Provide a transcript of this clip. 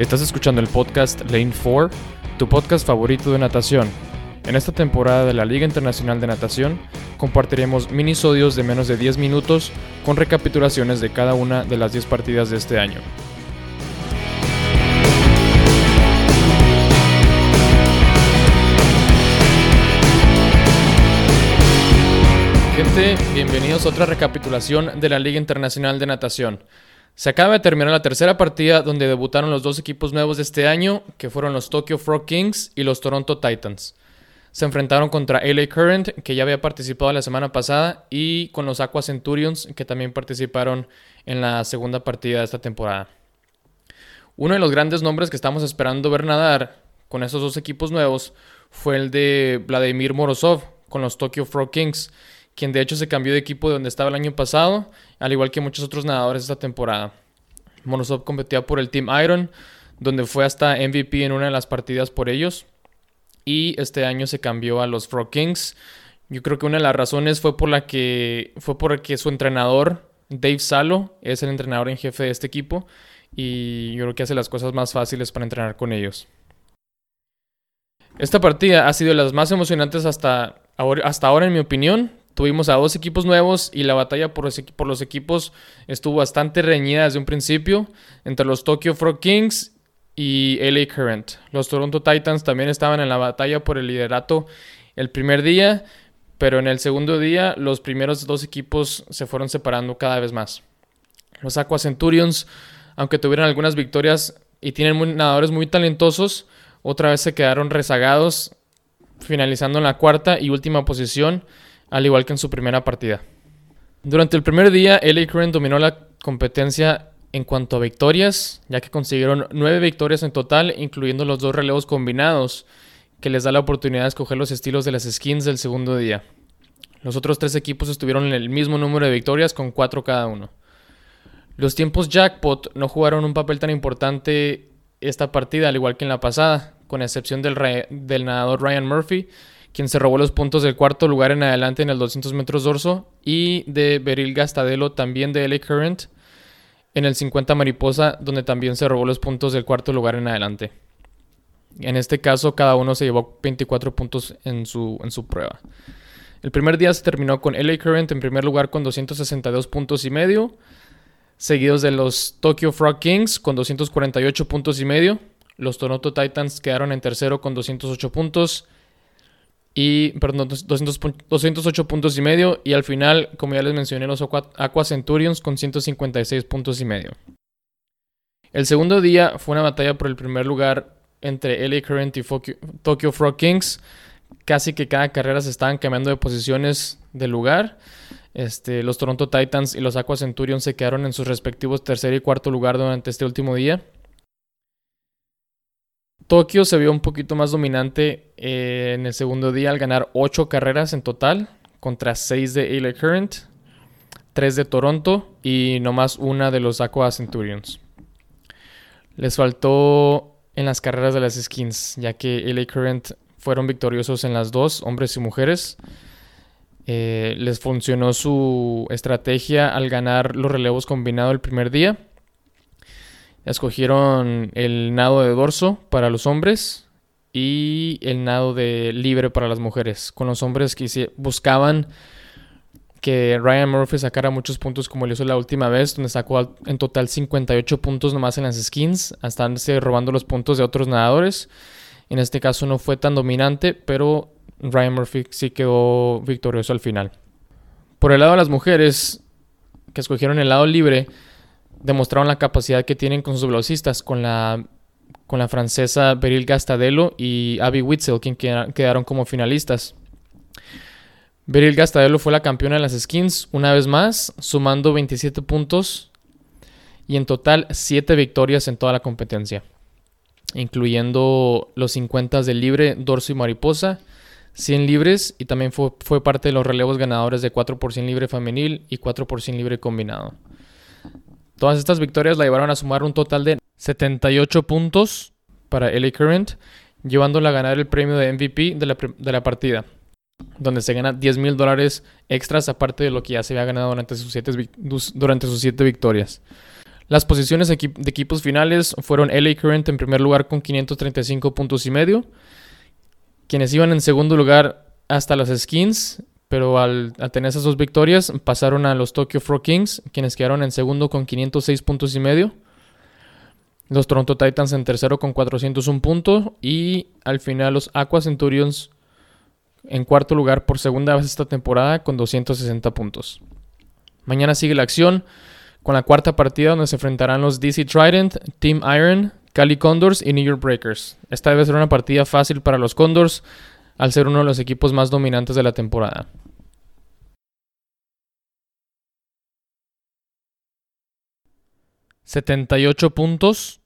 Estás escuchando el podcast Lane 4, tu podcast favorito de natación. En esta temporada de la Liga Internacional de Natación compartiremos minisodios de menos de 10 minutos con recapitulaciones de cada una de las 10 partidas de este año. Gente, bienvenidos a otra recapitulación de la Liga Internacional de Natación. Se acaba de terminar la tercera partida donde debutaron los dos equipos nuevos de este año, que fueron los Tokyo Frog Kings y los Toronto Titans. Se enfrentaron contra LA Current, que ya había participado la semana pasada, y con los Aqua Centurions, que también participaron en la segunda partida de esta temporada. Uno de los grandes nombres que estamos esperando ver nadar con esos dos equipos nuevos fue el de Vladimir Morozov con los Tokyo Frog Kings, quien de hecho se cambió de equipo de donde estaba el año pasado, al igual que muchos otros nadadores esta temporada. Morozov competía por el Team Iron, donde fue hasta MVP en una de las partidas por ellos, y este año se cambió a los Frog Kings. Yo creo que una de las razones fue por la que fue porque su entrenador Dave Salo es el entrenador en jefe de este equipo y yo creo que hace las cosas más fáciles para entrenar con ellos. Esta partida ha sido de las más emocionantes hasta hasta ahora en mi opinión, Tuvimos a dos equipos nuevos y la batalla por los, equipos estuvo bastante reñida desde un principio entre los Tokyo Frog Kings y LA Current. Los Toronto Titans también estaban en la batalla por el liderato el primer día, pero en el segundo día los primeros dos equipos se fueron separando cada vez más. Los Aqua Centurions, aunque tuvieron algunas victorias y tienen nadadores muy talentosos, otra vez se quedaron rezagados, finalizando en la cuarta y última posición al igual que en su primera partida. Durante el primer día, LA Current dominó la competencia en cuanto a victorias, ya que consiguieron nueve victorias en total, incluyendo los dos relevos combinados, que les da la oportunidad de escoger los estilos de las skins del segundo día. Los otros tres equipos estuvieron en el mismo número de victorias, con cuatro cada uno. Los tiempos jackpot no jugaron un papel tan importante esta partida, al igual que en la pasada, con excepción del, del nadador Ryan Murphy, quien se robó los puntos del cuarto lugar en adelante en el 200 metros dorso, y de Beryl Gastadelo, también de LA Current, en el 50 mariposa, donde también se robó los puntos del cuarto lugar en adelante. En este caso, cada uno se llevó 24 puntos en su, en su prueba. El primer día se terminó con LA Current en primer lugar con 262 puntos y medio, seguidos de los Tokyo Frog Kings con 248 puntos y medio. Los Toronto Titans quedaron en tercero con 208 puntos y, perdón, 208 puntos y medio. Y al final, como ya les mencioné, los Aqua Centurions con 156 puntos y medio. El segundo día fue una batalla por el primer lugar entre LA Current y Tokyo Frog Kings. Casi que cada carrera se estaban cambiando de posiciones de lugar. Este, los Toronto Titans y los Aqua Centurions se quedaron en sus respectivos tercer y cuarto lugar durante este último día. Tokio se vio un poquito más dominante eh, en el segundo día al ganar 8 carreras en total contra 6 de LA Current, 3 de Toronto y no más una de los Aqua Centurions. Les faltó en las carreras de las skins, ya que LA Current fueron victoriosos en las dos, hombres y mujeres. Eh, les funcionó su estrategia al ganar los relevos combinados el primer día Escogieron el nado de dorso para los hombres y el nado de libre para las mujeres. Con los hombres que buscaban que Ryan Murphy sacara muchos puntos como lo hizo la última vez, donde sacó en total 58 puntos nomás en las skins, hasta robando los puntos de otros nadadores. En este caso no fue tan dominante, pero Ryan Murphy sí quedó victorioso al final. Por el lado de las mujeres, que escogieron el lado libre, demostraron la capacidad que tienen con sus velocistas, con la, con la francesa Beryl Gastadelo y Abby Witzel, quien quedaron como finalistas. Beryl Gastadelo fue la campeona de las skins una vez más, sumando 27 puntos y en total 7 victorias en toda la competencia, incluyendo los 50 de libre, dorso y mariposa, 100 libres y también fue, fue parte de los relevos ganadores de 4 por 100 libre femenil y 4 por 100 libre combinado. Todas estas victorias la llevaron a sumar un total de 78 puntos para LA Current, llevándola a ganar el premio de MVP de la, partida, donde se gana 10 mil dólares extras aparte de lo que ya se había ganado durante sus siete, durante sus siete victorias. Las posiciones de equipos finales fueron LA Current en primer lugar con 535 puntos y medio. Quienes iban en segundo lugar hasta las skins, pero al, tener esas dos victorias pasaron a los Tokyo Frog Kings, quienes quedaron en segundo con 506 puntos y medio. Los Toronto Titans en tercero con 401 puntos. Y al final los Aqua Centurions en cuarto lugar por segunda vez esta temporada con 260 puntos. Mañana sigue la acción con la cuarta partida donde se enfrentarán los DC Trident, Team Iron, Cali Condors y New York Breakers. Esta debe ser una partida fácil para los Condors al ser uno de los equipos más dominantes de la temporada. ¿78 puntos?